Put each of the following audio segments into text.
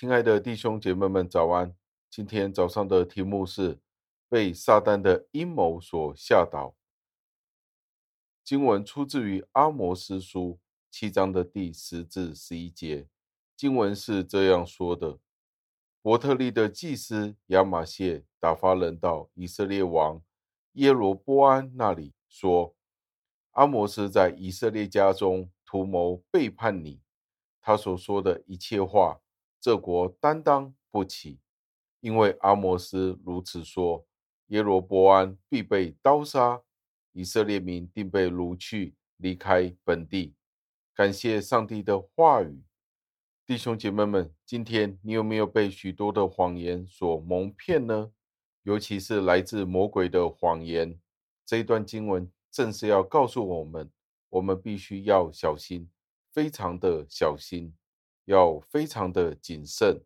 亲爱的弟兄姐妹们，早安！今天早上的题目是被撒旦的阴谋所吓倒。经文出自于阿摩斯书七章的第十至十一节。经文是这样说的：伯特利的祭司亚玛谢打发人到以色列王耶罗波安那里，说：阿摩斯在以色列家中图谋背叛你，他所说的一切话。这国担当不起，因为阿摩斯如此说，耶罗波安必被刀杀，以色列民定被掳去，离开本地。感谢上帝的话语，弟兄姐妹们，今天你有没有被许多的谎言所蒙骗呢？尤其是来自魔鬼的谎言。这一段经文正是要告诉我们，我们必须要小心，非常的小心。要非常的谨慎，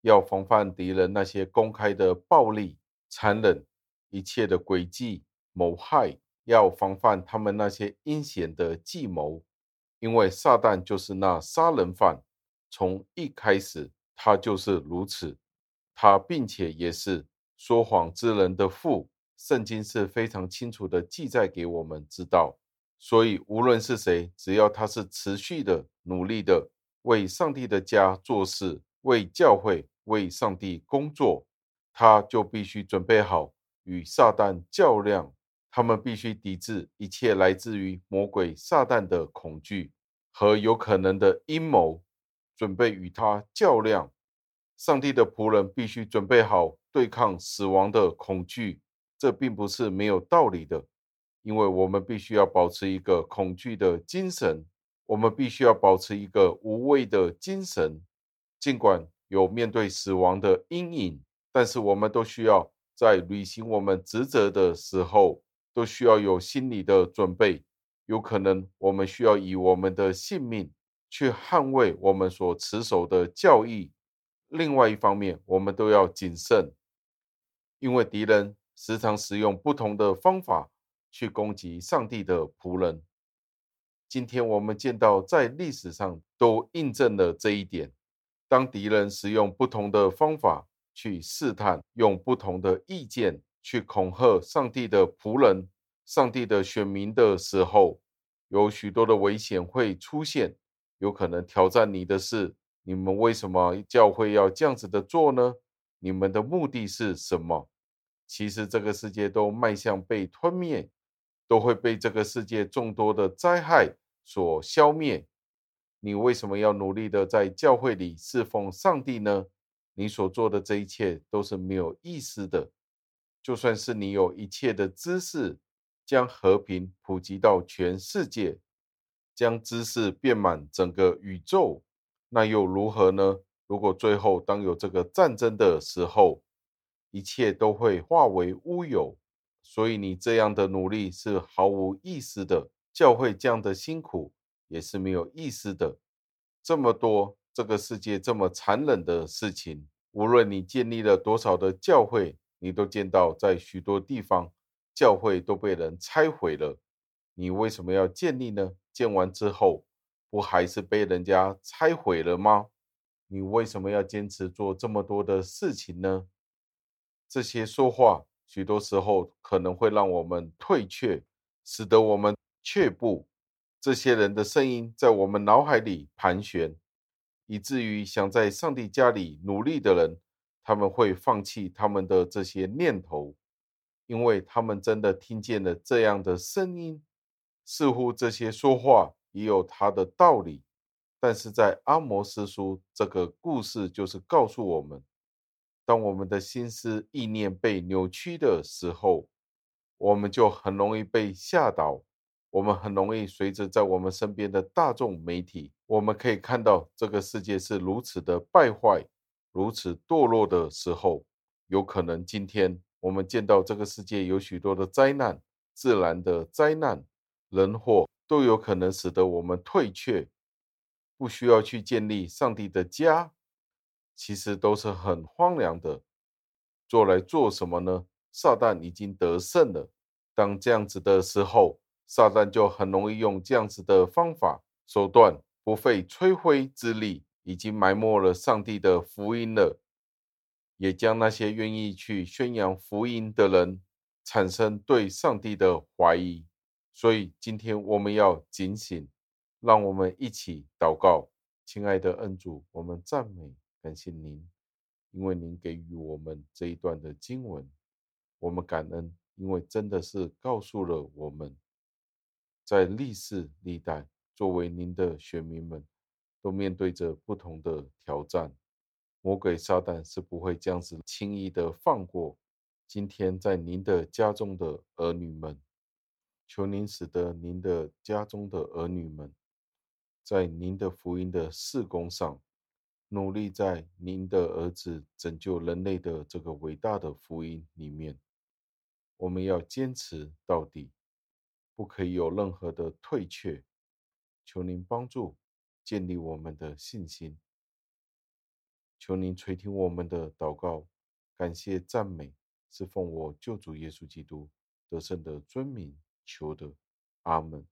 要防范敌人那些公开的暴力、残忍、一切的诡计、谋害，要防范他们那些阴险的计谋，因为撒旦就是那杀人犯，从一开始他就是如此，他并且也是说谎之人的父。圣经是非常清楚的记载给我们知道，所以无论是谁，只要他是持续的努力的。为上帝的家做事，为教会、为上帝工作，他就必须准备好与撒旦较量。他们必须抵制一切来自于魔鬼撒旦的恐惧和有可能的阴谋，准备与他较量。上帝的仆人必须准备好对抗死亡的恐惧。这并不是没有道理的，因为我们必须要保持一个恐惧的精神。我们必须要保持一个无畏的精神，尽管有面对死亡的阴影，但是我们都需要在履行我们职责的时候，都需要有心理的准备。有可能我们需要以我们的性命去捍卫我们所持守的教义。另外一方面，我们都要谨慎，因为敌人时常使用不同的方法去攻击上帝的仆人。今天我们见到，在历史上都印证了这一点。当敌人使用不同的方法去试探，用不同的意见去恐吓上帝的仆人、上帝的选民的时候，有许多的危险会出现。有可能挑战你的是：你们为什么教会要这样子的做呢？你们的目的是什么？其实这个世界都迈向被吞灭，都会被这个世界众多的灾害所消灭，你为什么要努力的在教会里侍奉上帝呢？你所做的这一切都是没有意思的。就算是你有一切的知识，将和平普及到全世界，将知识遍满整个宇宙，那又如何呢？如果最后当有这个战争的时候，一切都会化为乌有。所以你这样的努力是毫无意思的。教会这样的辛苦也是没有意思的。这么多这个世界这么残忍的事情，无论你建立了多少的教会，你都见到在许多地方教会都被人拆毁了。你为什么要建立呢？建完之后不还是被人家拆毁了吗？你为什么要坚持做这么多的事情呢？这些说话许多时候可能会让我们退却，使得我们。却步，这些人的声音在我们脑海里盘旋，以至于想在上帝家里努力的人，他们会放弃他们的这些念头，因为他们真的听见了这样的声音，似乎这些说话也有他的道理。但是在阿摩司书这个故事，就是告诉我们，当我们的心思意念被扭曲的时候，我们就很容易被吓倒。我们很容易随着在我们身边的大众媒体，我们可以看到这个世界是如此的败坏、如此堕落的时候，有可能今天我们见到这个世界有许多的灾难、自然的灾难、人祸，都有可能使得我们退却，不需要去建立上帝的家，其实都是很荒凉的。做来做什么呢？撒旦已经得胜了。当这样子的时候，撒旦就很容易用这样子的方法手段，不费吹灰之力已经埋没了上帝的福音了，也将那些愿意去宣扬福音的人产生对上帝的怀疑。所以今天我们要警醒，让我们一起祷告。亲爱的恩主，我们赞美感谢您，因为您给予我们这一段的经文，我们感恩，因为真的是告诉了我们，在历世历代，作为您的选民们，都面对着不同的挑战，魔鬼撒旦是不会这样子轻易的放过今天在您的家中的儿女们。求您使得您的家中的儿女们，在您的福音的事工上，努力在您的儿子拯救人类的这个伟大的福音里面，我们要坚持到底，不可以有任何的退却。求您帮助，建立我们的信心。求您垂听我们的祷告，感谢赞美，是奉我救主耶稣基督得胜的尊名。求的，阿门。